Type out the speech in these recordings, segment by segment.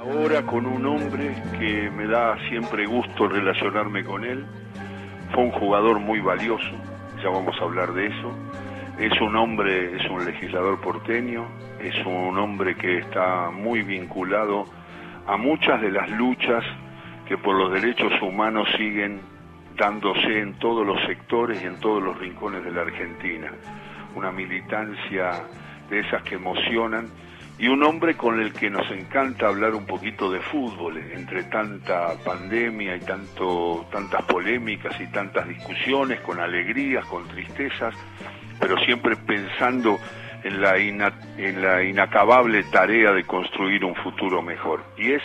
Ahora con un hombre que me da siempre gusto relacionarme con él. Fue un jugador muy valioso, ya vamos a hablar de eso. Es un hombre, es un legislador porteño, es un hombre que está muy vinculado a muchas de las luchas que por los derechos humanos siguen dándose en todos los sectores y en todos los rincones de la Argentina. Una militancia de esas que emocionan y un hombre con el que nos encanta hablar un poquito de fútbol, entre tanta pandemia y tanto, tantas polémicas y tantas discusiones, con alegrías, con tristezas, pero siempre pensando en la, en la inacabable tarea de construir un futuro mejor. Y es,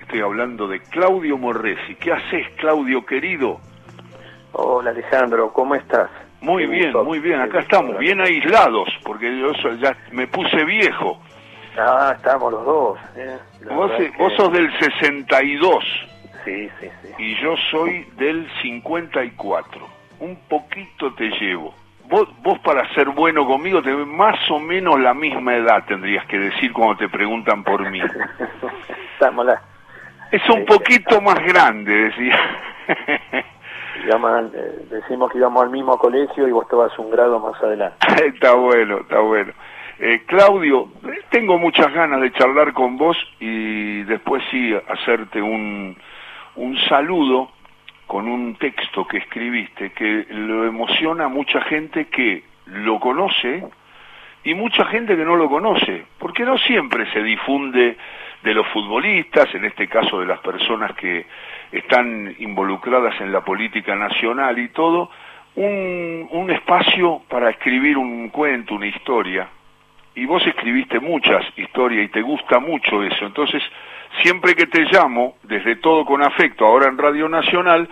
estoy hablando de Claudio Morresi. ¿Qué haces, Claudio querido? Hola Alejandro, ¿cómo estás? Muy bien, muy bien, acá estamos, bien aislados, porque yo ya me puse viejo. Ah, estamos los dos. ¿eh? Vos, vos, sos del 62. Sí, sí, sí. Y yo soy del 54. Un poquito te llevo. Vos, vos para ser bueno conmigo, te, más o menos la misma edad tendrías que decir cuando te preguntan por mí. estamos la... Es un poquito más grande, decía. Eh, decimos que íbamos al mismo colegio y vos estabas un grado más adelante. está bueno, está bueno. Eh, Claudio, tengo muchas ganas de charlar con vos y después sí hacerte un, un saludo con un texto que escribiste que lo emociona mucha gente que lo conoce y mucha gente que no lo conoce, porque no siempre se difunde de los futbolistas, en este caso de las personas que están involucradas en la política nacional y todo, un, un espacio para escribir un cuento, una historia, y vos escribiste muchas historias y te gusta mucho eso. Entonces, siempre que te llamo, desde todo con afecto, ahora en Radio Nacional,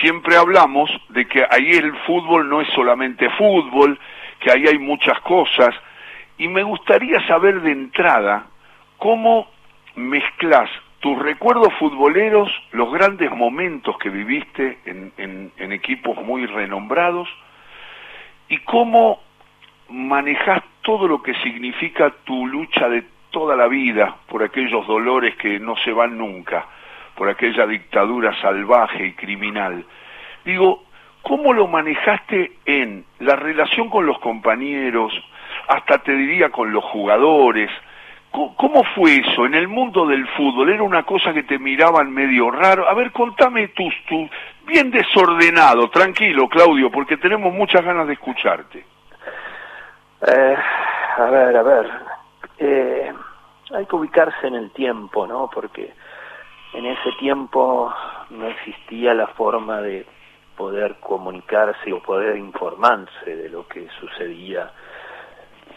siempre hablamos de que ahí el fútbol no es solamente fútbol, que ahí hay muchas cosas. Y me gustaría saber de entrada cómo mezclas tus recuerdos futboleros, los grandes momentos que viviste en, en, equipos muy renombrados, y cómo manejas todo lo que significa tu lucha de toda la vida por aquellos dolores que no se van nunca, por aquella dictadura salvaje y criminal. Digo, ¿cómo lo manejaste en la relación con los compañeros, hasta te diría con los jugadores? ¿Cómo fue eso en el mundo del fútbol? ¿Era una cosa que te miraban medio raro? A ver, contame tus, tu, bien desordenado, tranquilo, Claudio, porque tenemos muchas ganas de escucharte. Eh, a ver, a ver. Eh, hay que ubicarse en el tiempo, ¿no? Porque en ese tiempo no existía la forma de poder comunicarse o poder informarse de lo que sucedía.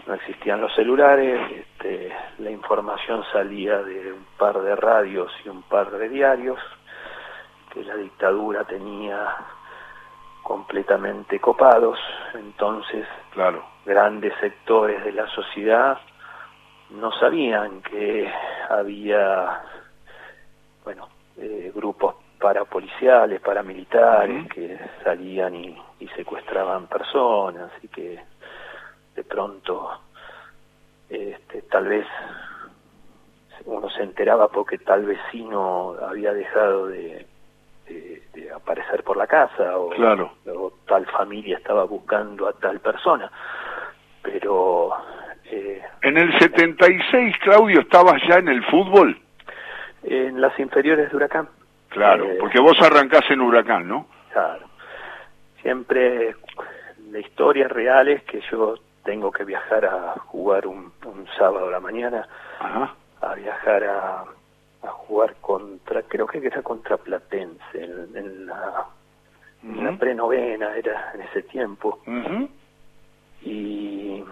No existían los celulares, este, la información salía de un par de radios y un par de diarios que la dictadura tenía completamente copados, entonces claro. Grandes sectores de la sociedad no sabían que había, bueno, eh, grupos parapoliciales, paramilitares que salían y, y, secuestraban personas y que de pronto este, tal vez uno se enteraba porque tal vecino había dejado de de, aparecer por la casa o, claro. tal familia estaba buscando a tal persona. Pero... Eh, en el 76, Claudio, ¿estabas ya en el fútbol? En las inferiores de Huracán. Claro, eh, porque vos arrancás en Huracán, ¿no? Claro. Siempre la historia real es que yo tengo que viajar a jugar un, un sábado a la mañana, a viajar a, a jugar contra, creo que era contra Platense, en, la, prenovena era en ese tiempo. Y,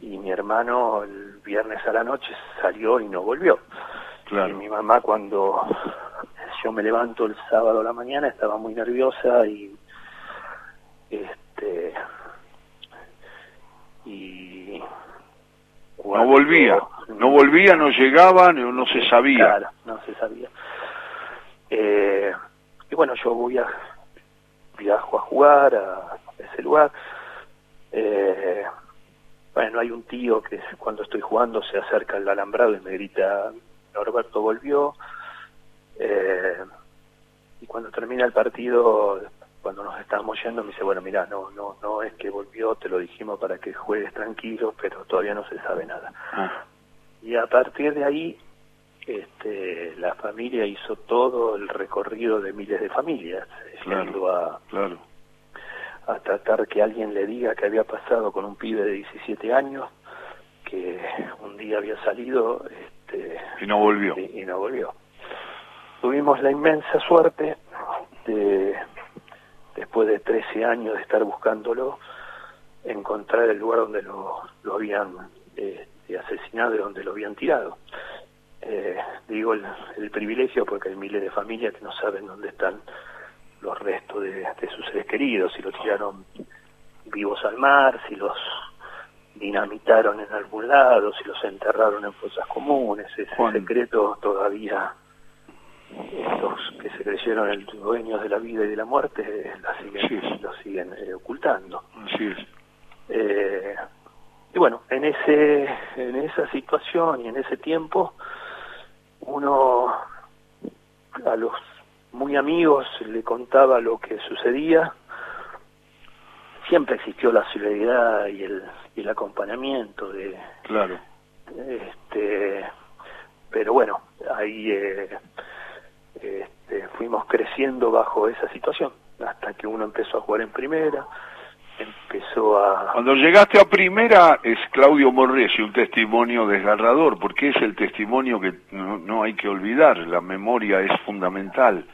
y mi hermano el viernes a la noche salió y no volvió. Claro. Y mi mamá cuando yo me levanto el sábado a la mañana estaba muy nerviosa y este y no volvía, no volvía, no llegaba, no, no se sabía. Claro, no se sabía. Eh, y bueno, yo voy a, viajo a jugar a ese lugar. Eh, bueno, hay un tío que cuando estoy jugando se acerca al alambrado y me grita, Norberto volvió, eh, y cuando termina el partido, cuando nos estábamos yendo, me dice, bueno, mira, no, no, no es que volvió, te lo dijimos para que juegues tranquilo, pero todavía no se sabe nada. Ah. Y a partir de ahí, este, la familia hizo todo el recorrido de miles de familias, claro, a, claro. A tratar que alguien le diga que había pasado con un pibe de 17 años, que un día había salido este, y no volvió. y no volvió. Tuvimos la inmensa suerte de, después de 13 años de estar buscándolo, encontrar el lugar donde lo, lo habían eh, asesinado y donde lo habían tirado. Eh, digo el, privilegio porque hay miles de familias que no saben dónde están los restos de, sus seres queridos, si los tiraron vivos al mar, si los dinamitaron en algún lado, si los enterraron en fosas comunes, ese secreto todavía estos que se creyeron el dueños de la vida y de la muerte la siguen, lo siguen eh, ocultando. Eh, y bueno, en ese en esa situación y en ese tiempo uno a los muy amigos le contaba lo que sucedía. Siempre existió la solidaridad y el, y el acompañamiento de claro este pero bueno ahí eh, este, fuimos creciendo bajo esa situación, hasta que uno empezó a jugar en primera, empezó a... Cuando llegaste a primera es Claudio Morresi, un testimonio desgarrador, porque es el testimonio que no, hay que olvidar, la memoria es fundamental.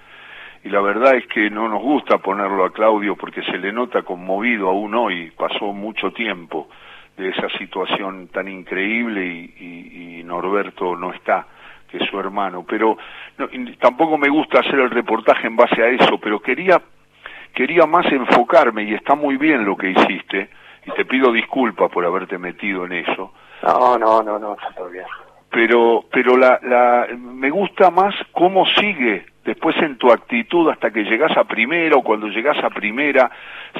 Y la verdad es que no nos gusta ponerlo a Claudio porque se le nota conmovido aún hoy, pasó mucho tiempo de esa situación tan increíble y Norberto no está que su hermano, pero tampoco me gusta hacer el reportaje en base a eso, pero quería quería más enfocarme y está muy bien lo que hiciste y te pido disculpas por haberte metido en eso. No, no, no, no, está todo bien. Pero pero la, la me gusta más cómo sigue después en tu actitud hasta que llegás a primera o cuando llegás a primera,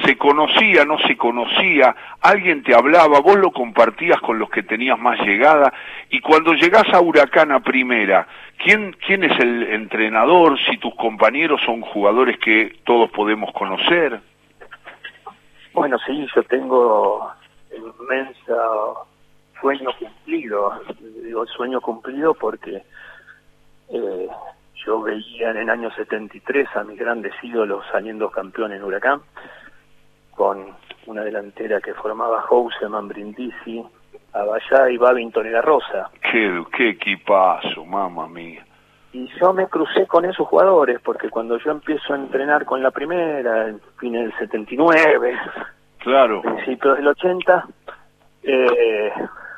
se conocía, no se conocía, alguien te hablaba, vos lo compartías con los que tenías más llegada, y cuando llegás a Huracán a primera, ¿quién, quién es el entrenador? Si tus compañeros son jugadores que todos podemos conocer. Bueno, sí, yo tengo el inmenso sueño cumplido, digo sueño cumplido porque eh, yo veía en el año 73 a mis grandes ídolos saliendo campeón en Huracán, con una delantera que formaba Houseman, Brindisi, Abayá y Babington y La Rosa. Qué, qué equipazo, mamá mía. Y yo me crucé con esos jugadores, porque cuando yo empiezo a entrenar con la primera, en fin del 79, claro. principios del 80, eh,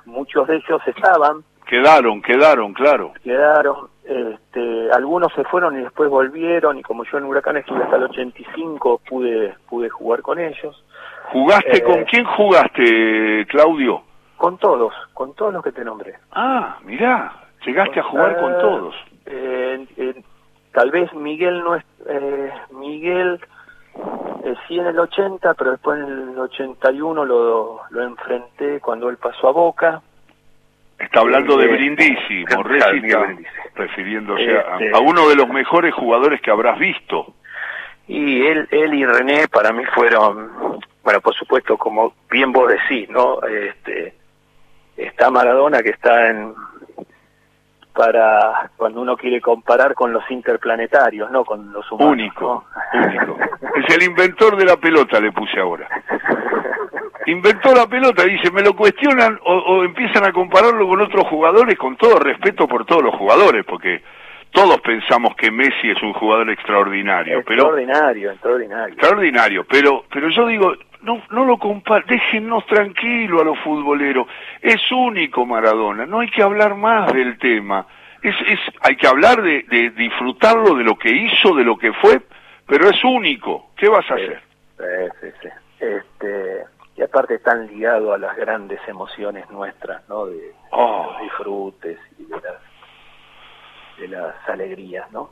muchos de ellos estaban. Quedaron, quedaron, claro. Quedaron, este, algunos se fueron y después volvieron y como yo en Huracán estuve hasta el 85 pude pude jugar con ellos. ¿Jugaste eh, con quién jugaste, Claudio? Con todos, con todos los que te nombré. Ah, mirá, llegaste a jugar con todos. Eh, tal vez Miguel no es eh, Miguel sí en el 80, pero después en el 81 lo, lo enfrenté cuando él pasó a Boca Está hablando de Brindisi, Morresi refiriéndose este, a, uno de los mejores jugadores que habrás visto. Y él, él y René para mí fueron, bueno, por supuesto, como bien vos decís, ¿no? Este, está Maradona que está en para cuando uno quiere comparar con los interplanetarios, no con los humanos. Único, único. Es el inventor de la pelota, le puse ahora. inventó la pelota, dice, me lo cuestionan o, empiezan a compararlo con otros jugadores, con todo respeto por todos los jugadores, porque todos pensamos que Messi es un jugador extraordinario. Extraordinario, extraordinario. Extraordinario, pero, pero yo digo, no, no lo compar déjennos tranquilo a los futboleros. Es único Maradona, no hay que hablar más del tema. Es, es, hay que hablar de, de disfrutarlo, de lo que hizo, de lo que fue, pero es único. ¿Qué vas a hacer? Sí, sí, sí. Este, y aparte están ligados a las grandes emociones nuestras, ¿no? De, oh. los disfrutes y de las, de las alegrías, ¿no?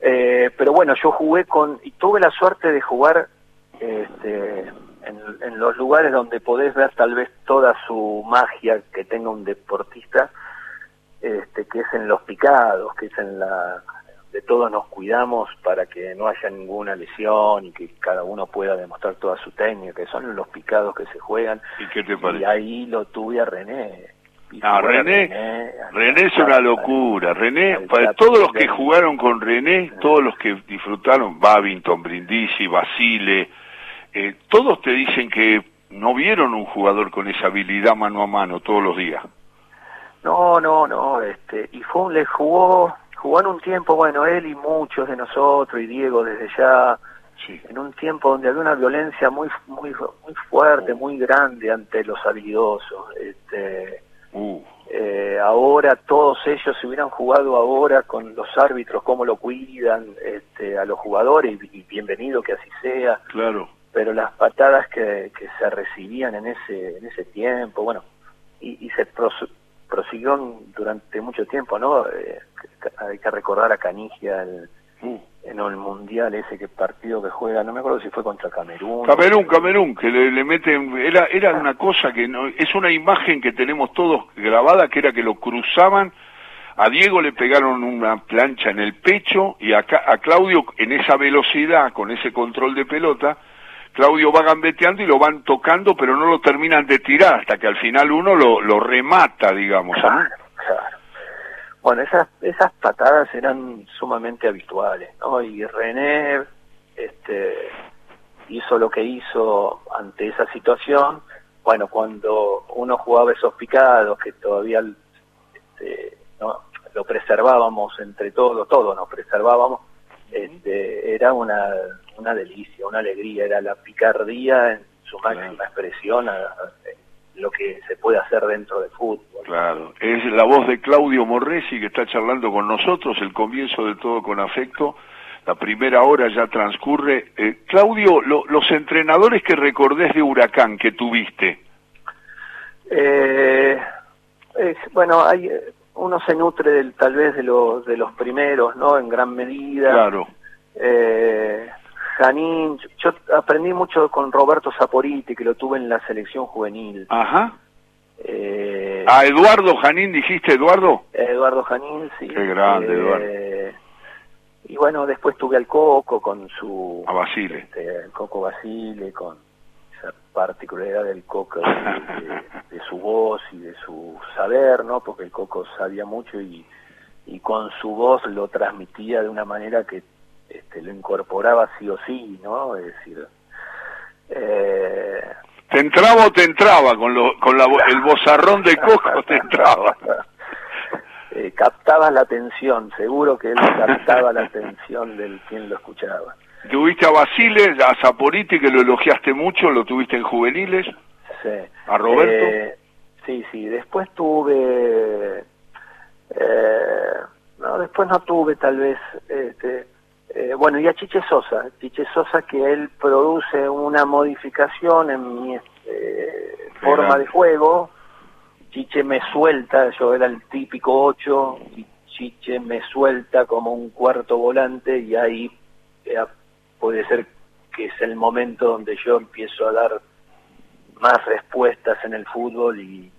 Eh, pero bueno, yo jugué con, y tuve la suerte de jugar este, en, los lugares donde podés ver tal vez toda su magia que tenga un deportista, este, que es en los picados, que es en la de todos nos cuidamos para que no haya ninguna lesión y que cada uno pueda demostrar toda su técnica, que son los picados que se juegan. ¿Y qué te parece? Y ahí lo tuve a René. Ah, René, René, es una locura. René, para todos los que jugaron con René, todos los que disfrutaron, Babington, Brindisi, Basile, eh, todos te dicen que no vieron un jugador con esa habilidad mano a mano todos los días. No, no, no, este, y fue, le jugó, jugó en un tiempo, bueno, él y muchos de nosotros, y Diego desde ya, en un tiempo donde había una violencia muy, muy, muy fuerte, muy grande ante los habilidosos, este, uh. eh, ahora todos ellos se hubieran jugado ahora con los árbitros, cómo lo cuidan, este, a los jugadores, y, bienvenido que así sea. Claro. Pero las patadas que, que se recibían en ese, en ese tiempo, bueno, y, y se prosiguió durante mucho tiempo, ¿no? Eh, hay que recordar a Canigia mm. en el mundial ese que partido que juega, no me acuerdo si fue contra Camerún. Camerún, Camerún, que le, meten, era, era una cosa que no, es una imagen que tenemos todos grabada, que era que lo cruzaban, a Diego le pegaron una plancha en el pecho y a, a Claudio en esa velocidad, con ese control de pelota, Claudio va gambeteando y lo van tocando, pero no lo terminan de tirar, hasta que al final uno lo, lo remata, digamos. Claro, claro. Bueno, esas, esas patadas eran sumamente habituales, ¿no? Y René este, hizo lo que hizo ante esa situación. Bueno, cuando uno jugaba esos picados, que todavía este, ¿no? lo preservábamos entre todos, todos nos preservábamos, este, era una una delicia, una alegría, era la picardía en su máxima expresión a, lo que se puede hacer dentro del fútbol. Claro, es la voz de Claudio Morresi que está charlando con nosotros, el comienzo de todo con afecto, la primera hora ya transcurre. Eh, Claudio, los entrenadores que recordés de Huracán que tuviste. Eh, bueno, hay, uno se nutre del, tal vez de los, de los primeros, ¿no? En gran medida. Claro. Eh, Janín, yo aprendí mucho con Roberto Saporiti, que lo tuve en la selección juvenil. Ajá. Eh, ¿A Eduardo Janín dijiste, Eduardo? Eduardo Janín, sí. Qué grande, eh, Eduardo. Y bueno, después tuve al Coco con su... A Basile. Este, el Coco Basile, con esa particularidad del Coco, de, de, su voz y de su saber, ¿no? Porque el Coco sabía mucho y, y con su voz lo transmitía de una manera que este, lo incorporaba sí o sí, ¿no? Es decir... Eh... ¿Te entraba o te entraba? Con, lo, con la, el bozarrón de Coco te entraba. eh, captaba la atención, seguro que él captaba la atención del quien lo escuchaba. ¿Tuviste a Basile, a Zaporiti, que lo elogiaste mucho, lo tuviste en juveniles? Sí. ¿A Roberto? Eh, sí, sí, después tuve... Eh, no, después no tuve tal vez... Este, eh, bueno, y a Chiche Sosa, Chiche Sosa que él produce una modificación en mi eh, forma de juego, Chiche me suelta, yo era el típico 8, y Chiche me suelta como un cuarto volante y ahí puede ser que es el momento donde yo empiezo a dar más respuestas en el fútbol y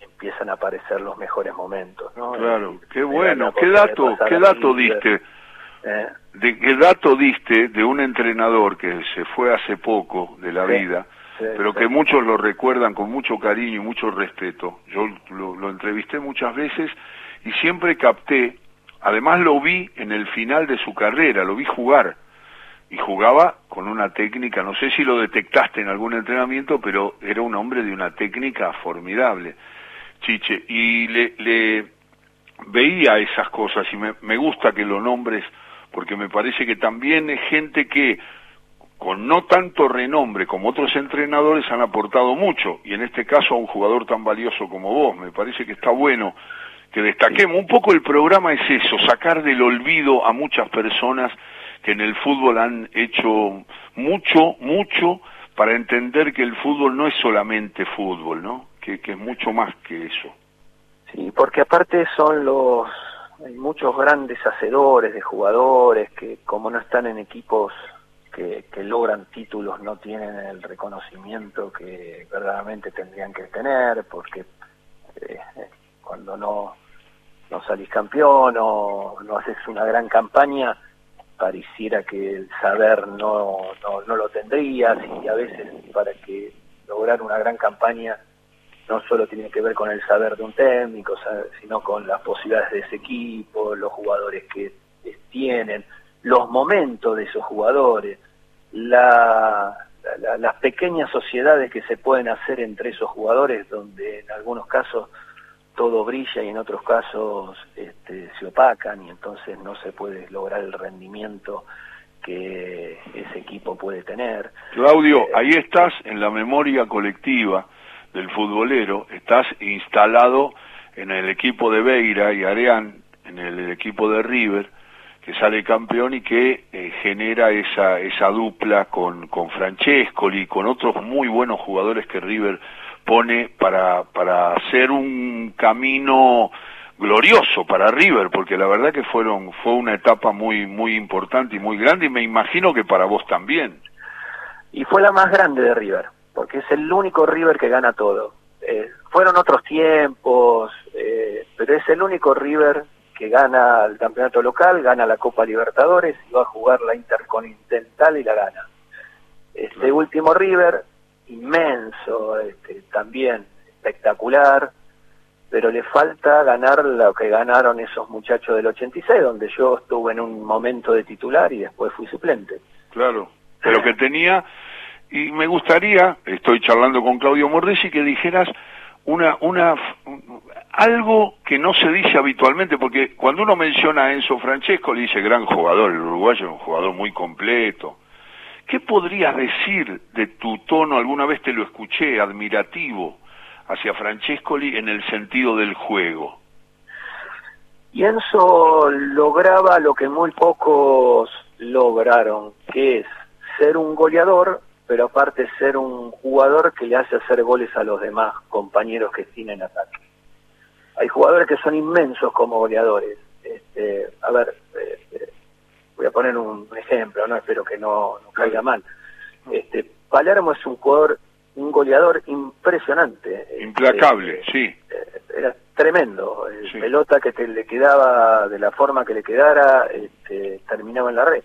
empiezan a aparecer los mejores momentos, ¿no? Claro, qué bueno, qué dato, qué dato diste. Eh, de qué dato diste de un entrenador que se fue hace poco de la vida, pero que muchos lo recuerdan con mucho cariño y mucho respeto. Yo lo, entrevisté muchas veces y siempre capté, además lo vi en el final de su carrera, lo vi jugar. Y jugaba con una técnica, no sé si lo detectaste en algún entrenamiento, pero era un hombre de una técnica formidable, Chiche, y le, le veía esas cosas y me, me gusta que lo nombres porque me parece que también es gente que con no tanto renombre como otros entrenadores han aportado mucho, y en este caso a un jugador tan valioso como vos. Me parece que está bueno que destaquemos. Un poco el programa es eso, sacar del olvido a muchas personas que en el fútbol han hecho mucho, mucho para entender que el fútbol no es solamente fútbol, ¿no? Que, que es mucho más que eso. Sí, porque aparte son los hay muchos grandes hacedores de jugadores que como no están en equipos que, logran títulos no tienen el reconocimiento que verdaderamente tendrían que tener porque eh, cuando no no salís campeón o no haces una gran campaña, pareciera que el saber no, no, no lo tendrías y a veces para que lograr una gran campaña no solo tiene que ver con el saber de un técnico, sino con las posibilidades de ese equipo, los jugadores que tienen, los momentos de esos jugadores, la, las pequeñas sociedades que se pueden hacer entre esos jugadores, donde en algunos casos todo brilla y en otros casos este, se opacan y entonces no se puede lograr el rendimiento que ese equipo puede tener. Claudio, eh, ahí estás en la memoria colectiva del futbolero, estás instalado en el equipo de Beira y Areán, en el, equipo de River, que sale campeón y que eh, genera esa, esa dupla con, con Francescoli, con otros muy buenos jugadores que River pone para, para hacer un camino glorioso para River, porque la verdad que fueron, fue una etapa muy, muy importante y muy grande, y me imagino que para vos también. Y fue la más grande de River porque es el único River que gana todo. Eh, fueron otros tiempos, eh, pero es el único River que gana el campeonato local, gana la Copa Libertadores y va a jugar la Intercontinental y la gana. Este último River, inmenso, este, también espectacular, pero le falta ganar lo que ganaron esos muchachos del 86, donde yo estuve en un momento de titular y después fui suplente. Claro, pero que tenía y me gustaría, estoy charlando con Claudio Mordesi, que dijeras una, una, algo que no se dice habitualmente, porque cuando uno menciona a Enzo Francesco, le dice gran jugador, el uruguayo es un jugador muy completo. ¿Qué podrías decir de tu tono, alguna vez te lo escuché, admirativo, hacia Francescoli en el sentido del juego? Y Enzo lograba lo que muy pocos lograron, que es ser un goleador pero aparte ser un jugador que le hace hacer goles a los demás compañeros que tienen ataque. Hay jugadores que son inmensos como goleadores. Este, a ver, este, voy a poner un ejemplo, no espero que no, caiga mal. Este, Palermo es un jugador, un goleador impresionante. Este, Implacable, sí. Eh, era tremendo. El pelota que te le quedaba de la forma que le quedara, este, terminaba en la red.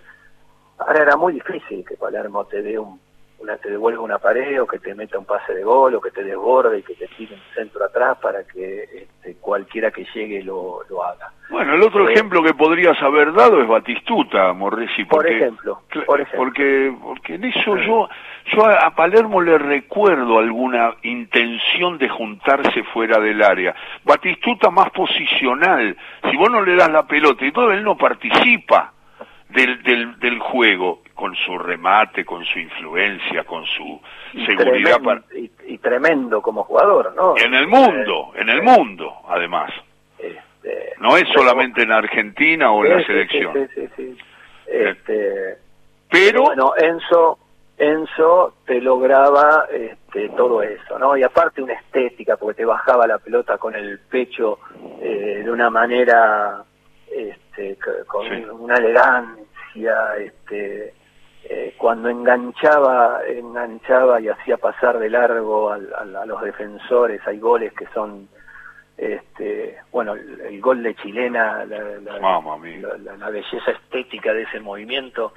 Ahora era muy difícil que Palermo te dé un una te devuelva una pared o que te meta un pase de gol o que te desborde y que te tire un centro atrás para que este, cualquiera que llegue lo, lo haga. Bueno, el otro eh, ejemplo que podrías haber dado es Batistuta, Morresi. por ejemplo, por ejemplo. Porque, porque en eso yo, yo a Palermo le recuerdo alguna intención de juntarse fuera del área. Batistuta más posicional. Si vos no le das la pelota y todo, él no participa del, del, del juego con su remate, con su influencia, con su seguridad. y, tremendo como jugador, ¿no? En el mundo, eh, en el mundo, además. Este, no es solamente en Argentina o en la selección. Sí, sí, eh, este, pero bueno, Enzo, Enzo te lograba este, todo eso, ¿no? Y aparte una estética, porque te bajaba la pelota con el pecho eh, de una manera, este, con una elegancia, este, eh, cuando enganchaba, enganchaba y hacía pasar de largo a, los defensores, hay goles que son, este, bueno, el, gol de Chilena, la, la, belleza estética de ese movimiento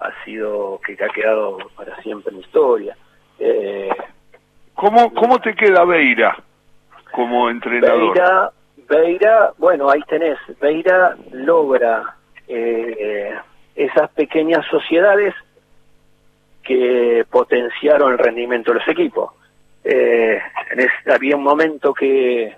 ha sido que ha quedado para siempre en historia. Eh, ¿Cómo, ¿Cómo te queda Beira como entrenador? Beira, Beira bueno, ahí tenés, Beira logra eh, esas pequeñas sociedades que potenciaron el rendimiento de los equipos. Eh, había un momento que,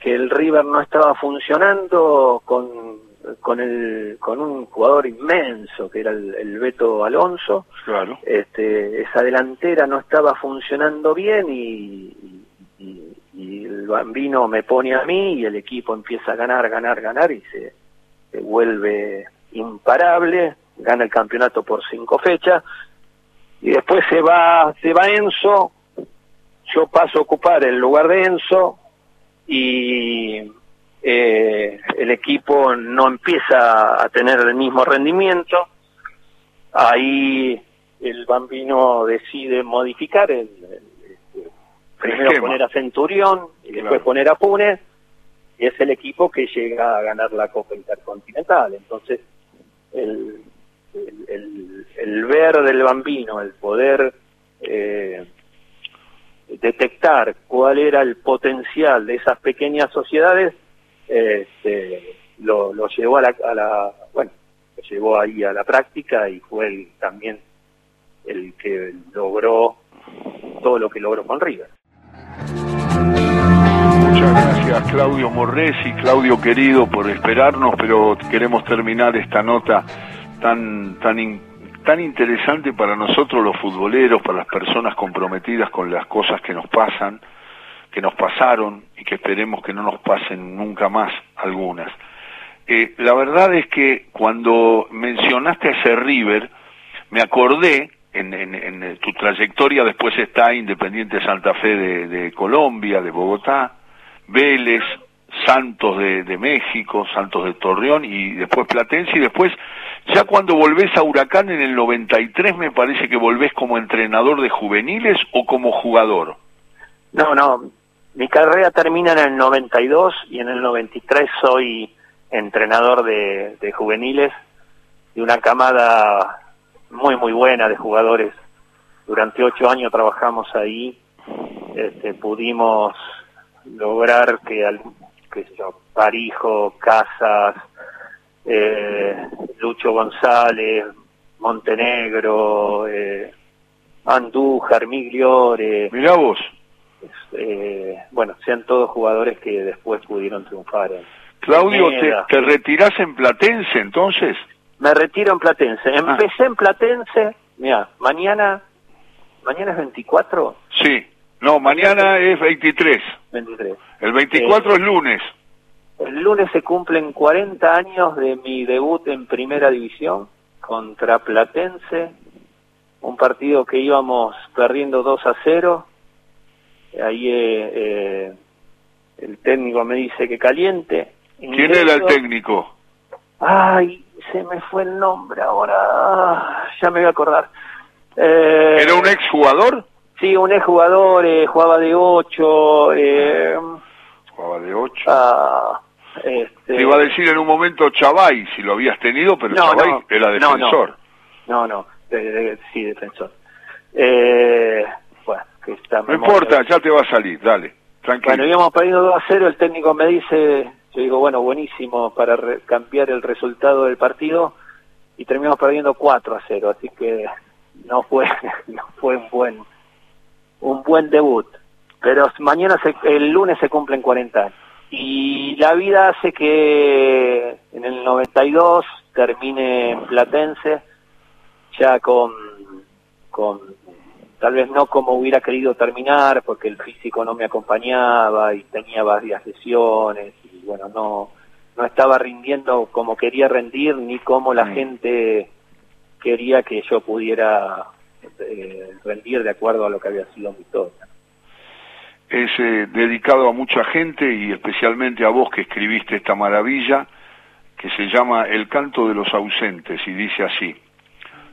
que el River no estaba funcionando con, con, el, con un jugador inmenso que era el, Beto Alonso. Claro. Este, esa delantera no estaba funcionando bien y, y, el bambino me pone a mí y el equipo empieza a ganar, ganar, ganar y se, se vuelve imparable, gana el campeonato por cinco fechas y después se va, se va Enzo, yo paso a ocupar el lugar de Enzo y eh, el equipo no empieza a tener el mismo rendimiento, ahí el bambino decide modificar, el, primero poner a Centurión y después poner a Pune y es el equipo que llega a ganar la Copa Intercontinental. Entonces, el, el, el, ver del bambino, el poder eh, detectar cuál era el potencial de esas pequeñas sociedades, este, lo, lo llevó a la, a la, bueno, lo llevó ahí a la práctica y fue el, también el que logró todo lo que logró con River. Gracias Claudio Morresi, Claudio querido por esperarnos, pero queremos terminar esta nota tan tan tan interesante para nosotros los futboleros, para las personas comprometidas con las cosas que nos pasan, que nos pasaron y que esperemos que no nos pasen nunca más algunas. Eh, la verdad es que cuando mencionaste a ese River, me acordé en, en, tu trayectoria después está Independiente Santa Fe de, Colombia, de Bogotá, Vélez, Santos de, México, Santos de Torreón y después Platense y después ya cuando volvés a Huracán en el 93 me parece que volvés como entrenador de juveniles o como jugador. No, no, mi carrera termina en el 92 y en el 93 soy entrenador de, de juveniles de una camada muy, muy buena de jugadores. Durante ocho años trabajamos ahí, este, pudimos lograr que, al, que yo, Parijo, Casas, eh, Lucho González, Montenegro, eh, Andújar, Migliore. Mirá vos. Eh, bueno, sean todos jugadores que después pudieron triunfar. Claudio, ¿te, ¿te retirás en Platense entonces? Me retiro en Platense. Ah. Empecé en Platense, mira, mañana, mañana es 24. Sí, no, mañana es 23. 23. El 24 es lunes. El lunes se cumplen 40 años de mi debut en Primera División contra Platense, un partido que íbamos perdiendo 2 a 0. Ahí eh, eh, el técnico me dice que caliente. ¿Quién era el técnico? Ay, se me fue el nombre ahora, ya me voy a acordar. Eh, ¿Era un exjugador? Sí, un exjugador, eh, jugaba de 8. Eh, jugaba de 8. Ah, este... Te iba a decir en un momento Chavay, si lo habías tenido, pero no, Chavay era defensor. No, no, sí, defensor. Eh, bueno, que está no importa, ya te va a salir, dale, tranquilo. Bueno, íbamos perdiendo 2 a 0, el técnico me dice, yo digo, bueno, buenísimo para cambiar el resultado del partido y terminamos perdiendo 4 a 0, así que no fue no fue un buen un buen debut. Pero mañana el lunes se cumplen 40 años. Y la vida hace que en el 92 termine en Platense ya con con tal vez no como hubiera querido terminar porque el físico no me acompañaba y tenía varias lesiones bueno, no, no estaba rindiendo como quería rendir ni como la mm. gente quería que yo pudiera eh, rendir de acuerdo a lo que había sido mi historia. Es eh, dedicado a mucha gente y especialmente a vos que escribiste esta maravilla que se llama El canto de los ausentes y dice así,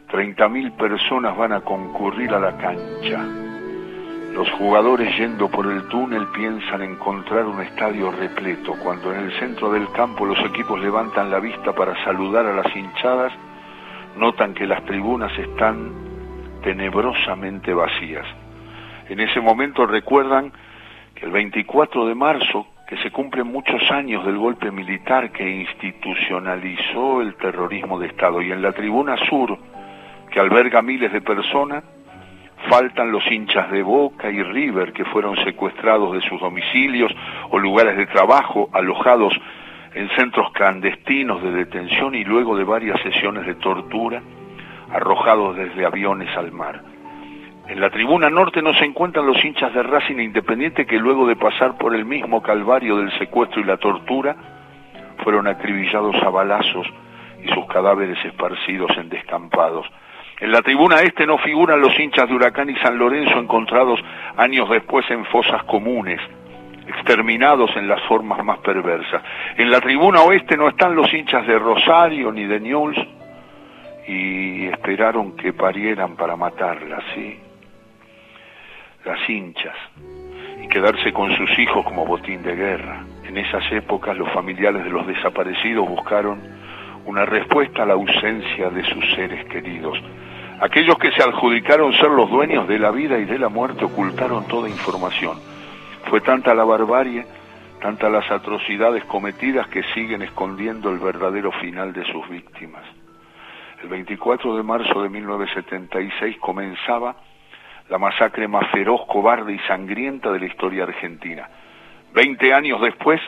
30.000 personas van a concurrir a la cancha los jugadores yendo por el túnel piensan encontrar un estadio repleto, cuando en el centro del campo los equipos levantan la vista para saludar a las hinchadas, notan que las tribunas están tenebrosamente vacías. En ese momento recuerdan que el 24 de marzo, que se cumplen muchos años del golpe militar que institucionalizó el terrorismo de Estado, y en la tribuna sur, que alberga miles de personas, faltan los hinchas de Boca y River que fueron secuestrados de sus domicilios o lugares de trabajo, alojados en centros clandestinos de detención y luego de varias sesiones de tortura, arrojados desde aviones al mar. En la tribuna norte no se encuentran los hinchas de Racing Independiente que luego de pasar por el mismo calvario del secuestro y la tortura, fueron acribillados a balazos y sus cadáveres esparcidos en descampados en la tribuna este no figuran los hinchas de Huracán y San Lorenzo encontrados años después en fosas comunes, exterminados en las formas más perversas. En la tribuna oeste no están los hinchas de Rosario ni de Newell's y esperaron que parieran para matarlas, ¿sí? Las hinchas y quedarse con sus hijos como botín de guerra. En esas épocas los familiares de los desaparecidos buscaron una respuesta a la ausencia de sus seres queridos. Aquellos que se adjudicaron ser los dueños de la vida y de la muerte ocultaron toda información. Fue tanta la barbarie, tantas las atrocidades cometidas que siguen escondiendo el verdadero final de sus víctimas. El 24 de marzo de 1976 comenzaba la masacre más feroz, cobarde y sangrienta de la historia argentina. Veinte años después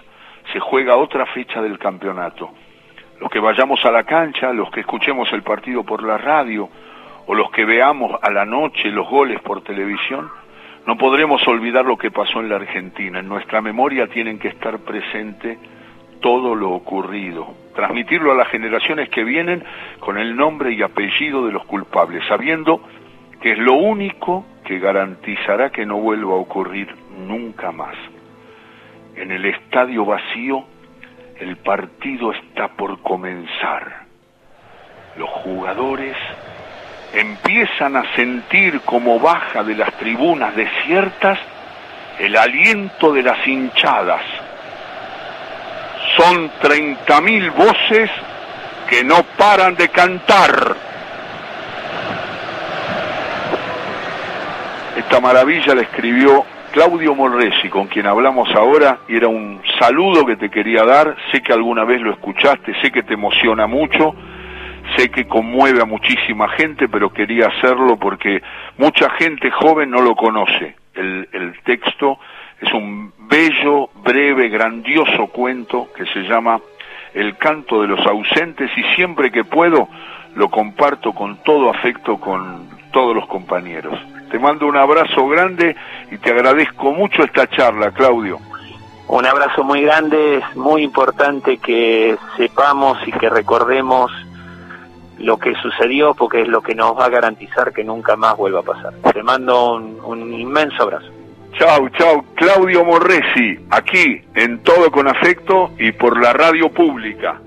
se juega otra fecha del campeonato. Los que vayamos a la cancha, los que escuchemos el partido por la radio o los que veamos a la noche los goles por televisión, no podremos olvidar lo que pasó en la Argentina. En nuestra memoria tienen que estar presente todo lo ocurrido, transmitirlo a las generaciones que vienen con el nombre y apellido de los culpables, sabiendo que es lo único que garantizará que no vuelva a ocurrir nunca más. En el estadio vacío, el partido está por comenzar. Los jugadores empiezan a sentir como baja de las tribunas desiertas el aliento de las hinchadas. Son 30.000 voces que no paran de cantar. Esta maravilla la escribió Claudio Morresi, con quien hablamos ahora, y era un saludo que te quería dar. Sé que alguna vez lo escuchaste, sé que te emociona mucho, sé que conmueve a muchísima gente, pero quería hacerlo porque mucha gente joven no lo conoce. El, el texto es un bello, breve, grandioso cuento que se llama El canto de los ausentes y siempre que puedo lo comparto con todo afecto con todos los compañeros. Te mando un abrazo grande y te agradezco mucho esta charla, Claudio. Un abrazo muy grande, es muy importante que sepamos y que recordemos lo que sucedió porque es lo que nos va a garantizar que nunca más vuelva a pasar. Te mando un, inmenso abrazo. Chau, chau, Claudio Morresi, aquí en Todo con Afecto y por la radio pública.